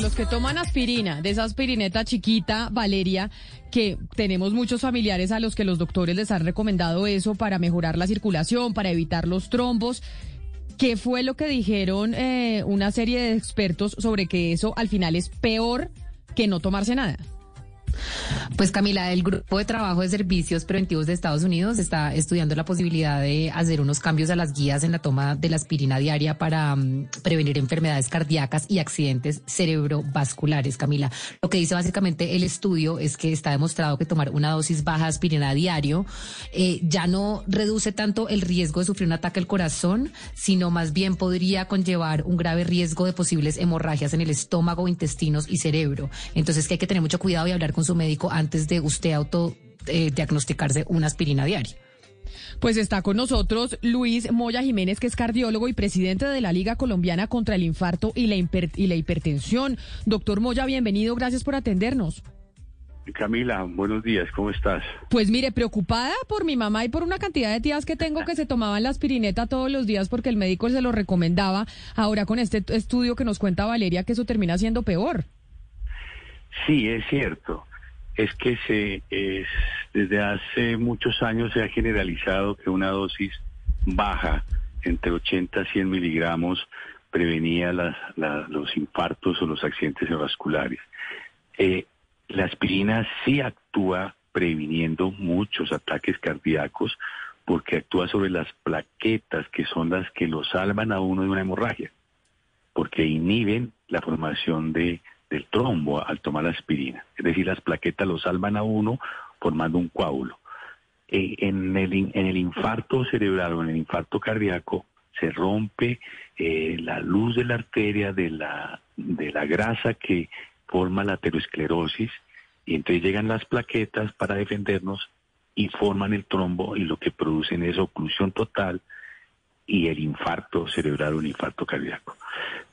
Los que toman aspirina, de esa aspirineta chiquita, Valeria, que tenemos muchos familiares a los que los doctores les han recomendado eso para mejorar la circulación, para evitar los trombos. ¿Qué fue lo que dijeron eh, una serie de expertos sobre que eso al final es peor que no tomarse nada? Pues Camila, el Grupo de Trabajo de Servicios Preventivos de Estados Unidos está estudiando la posibilidad de hacer unos cambios a las guías en la toma de la aspirina diaria para mm, prevenir enfermedades cardíacas y accidentes cerebrovasculares, Camila. Lo que dice básicamente el estudio es que está demostrado que tomar una dosis baja de aspirina diario eh, ya no reduce tanto el riesgo de sufrir un ataque al corazón, sino más bien podría conllevar un grave riesgo de posibles hemorragias en el estómago, intestinos y cerebro. Entonces que hay que tener mucho cuidado y hablar con su médico antes de usted auto eh, diagnosticarse una aspirina diaria. Pues está con nosotros Luis Moya Jiménez, que es cardiólogo y presidente de la Liga Colombiana contra el Infarto y la, y la Hipertensión. Doctor Moya, bienvenido, gracias por atendernos. Camila, buenos días, ¿cómo estás? Pues mire, preocupada por mi mamá y por una cantidad de tías que tengo que se tomaban la aspirineta todos los días porque el médico se lo recomendaba. Ahora con este estudio que nos cuenta Valeria que eso termina siendo peor. Sí, es cierto. Es que se es, desde hace muchos años se ha generalizado que una dosis baja, entre 80 y 100 miligramos, prevenía los infartos o los accidentes cerebrovasculares. Eh, la aspirina sí actúa previniendo muchos ataques cardíacos porque actúa sobre las plaquetas que son las que lo salvan a uno de una hemorragia. porque inhiben la formación de, del trombo al tomar la aspirina. Es decir, las plaquetas lo salvan a uno formando un coágulo. Eh, en, el, en el infarto cerebral o en el infarto cardíaco se rompe eh, la luz de la arteria de la, de la grasa que forma la aterosclerosis y entonces llegan las plaquetas para defendernos y forman el trombo y lo que producen es oclusión total y el infarto cerebral el infarto cardíaco.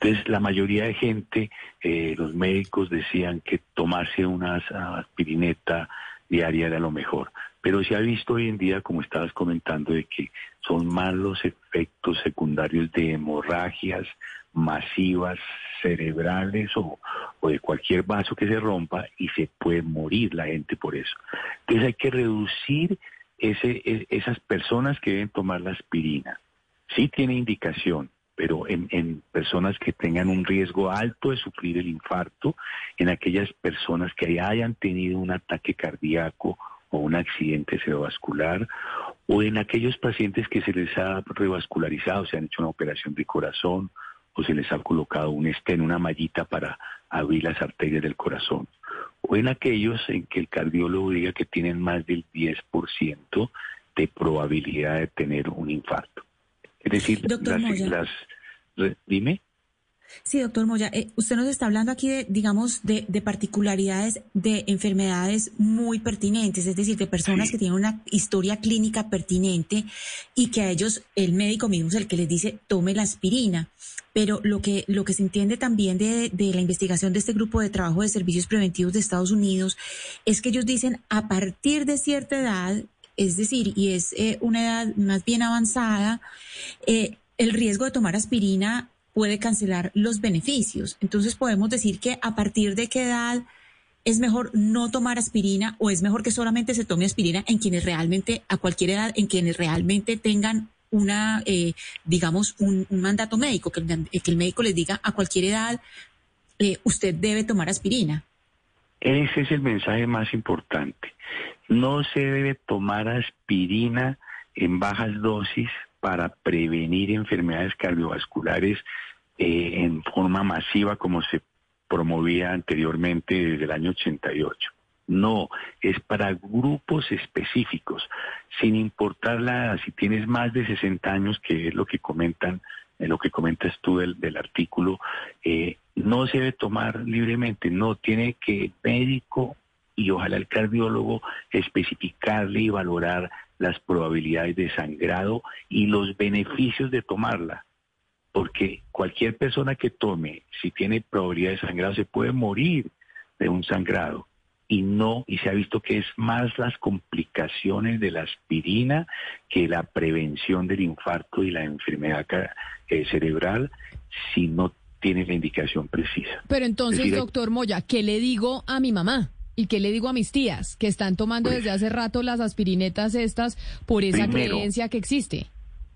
Entonces, la mayoría de gente, eh, los médicos decían que tomarse una aspirineta diaria era lo mejor. Pero se ha visto hoy en día, como estabas comentando, de que son más los efectos secundarios de hemorragias masivas cerebrales o, o de cualquier vaso que se rompa y se puede morir la gente por eso. Entonces hay que reducir ese, e- esas personas que deben tomar la aspirina. Sí tiene indicación, pero en, personas que tengan un riesgo alto de sufrir el infarto, en aquellas personas que hayan tenido un ataque cardíaco o un accidente cerebrovascular, o en aquellos pacientes que se les ha revascularizado, se han hecho una operación de corazón, o se les ha colocado un en una mallita para abrir las arterias del corazón, o en aquellos en que el cardiólogo diga que tienen más del 10% de probabilidad de tener un infarto. Es decir, Doctor las, dime. Sí, doctor Moya, eh, usted nos está hablando aquí de, digamos, de, de particularidades de enfermedades muy pertinentes, es decir, de personas Sí. que tienen una historia clínica pertinente y que a ellos el médico mismo es el que les dice tome la aspirina. Pero lo que, lo que se entiende también de, de la investigación de este grupo de trabajo de servicios preventivos de Estados Unidos es que ellos dicen a partir de cierta edad, es decir, y es eh, una edad más bien avanzada, eh, el riesgo de tomar aspirina puede cancelar los beneficios. Entonces podemos decir que a partir de qué edad es mejor no tomar aspirina o es mejor que solamente se tome aspirina en quienes realmente, a cualquier edad, en quienes realmente tengan una, eh, digamos, un, mandato médico, que, el- que el médico les diga a cualquier edad, eh, usted debe tomar aspirina. Ese es el mensaje más importante. No se debe tomar aspirina en bajas dosis para prevenir enfermedades cardiovasculares eh, en forma masiva como se promovía anteriormente desde el año 88. No, es para grupos específicos, sin importar la. Si tienes más de 60 años, que es lo que comentan, en lo que comentas tú del, artículo, eh, no se debe tomar libremente, no, tiene que médico y ojalá el cardiólogo especificarle y valorar las probabilidades de sangrado y los beneficios de tomarla. Porque cualquier persona que tome, si tiene probabilidad de sangrado, se puede morir de un sangrado. Y no, y se ha visto que es más las complicaciones de la aspirina que la prevención del infarto y la enfermedad eh, cerebral si no tiene la indicación precisa. Pero entonces, decir, doctor Moya, ¿qué le digo a mi mamá? ¿Y qué le digo a mis tías que están tomando Pues- desde hace rato las aspirinetas estas por esa Primero- creencia que existe?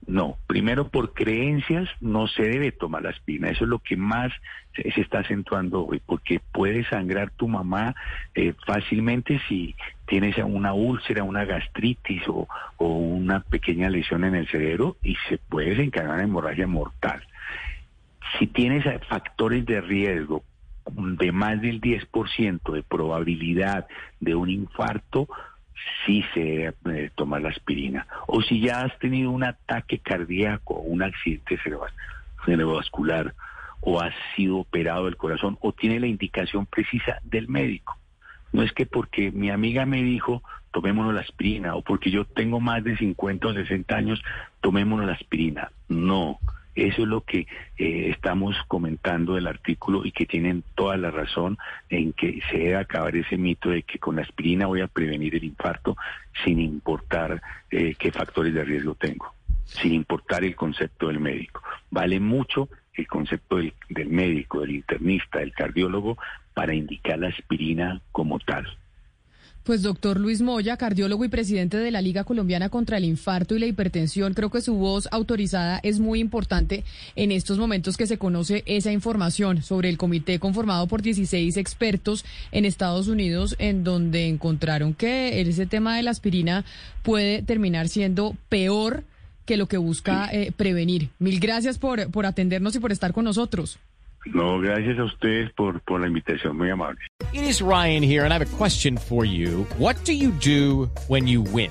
No, primero por creencias no se debe tomar la aspirina. Eso es lo que más se, se está acentuando hoy, porque puede sangrar tu mamá eh, fácilmente si tienes una úlcera, una gastritis o, o una pequeña lesión en el cerebro y se puede desencadenar una hemorragia mortal. Si tienes factores de riesgo de más del 10% de probabilidad de un infarto, sí se debe eh, tomar la aspirina. O si ya has tenido un ataque cardíaco, un accidente cerebrovascular, o has sido operado del corazón, o tiene la indicación precisa del médico. No es que porque mi amiga me dijo, tomémonos la aspirina, o porque yo tengo más de 50 o 60 años, tomémonos la aspirina. No, eso es lo que eh, estamos comentando del artículo y que tienen toda la razón en que se debe acabar ese mito de que con la aspirina voy a prevenir el infarto sin importar eh, qué factores de riesgo tengo, sin importar el concepto del médico. Vale mucho el concepto del, del médico, del internista, del cardiólogo para indicar la aspirina como tal. Pues doctor Luis Moya, cardiólogo y presidente de la Liga Colombiana contra el Infarto y la Hipertensión, creo que su voz autorizada es muy importante en estos momentos que se conoce esa información sobre el comité conformado por 16 expertos en Estados Unidos, en donde encontraron que ese tema de la aspirina puede terminar siendo peor que lo que busca eh, prevenir. Mil gracias por, por atendernos y por estar con nosotros. No, gracias a ustedes por, por la invitación, muy amable. It is Ryan here, and I have a question for you. What do you do when you win?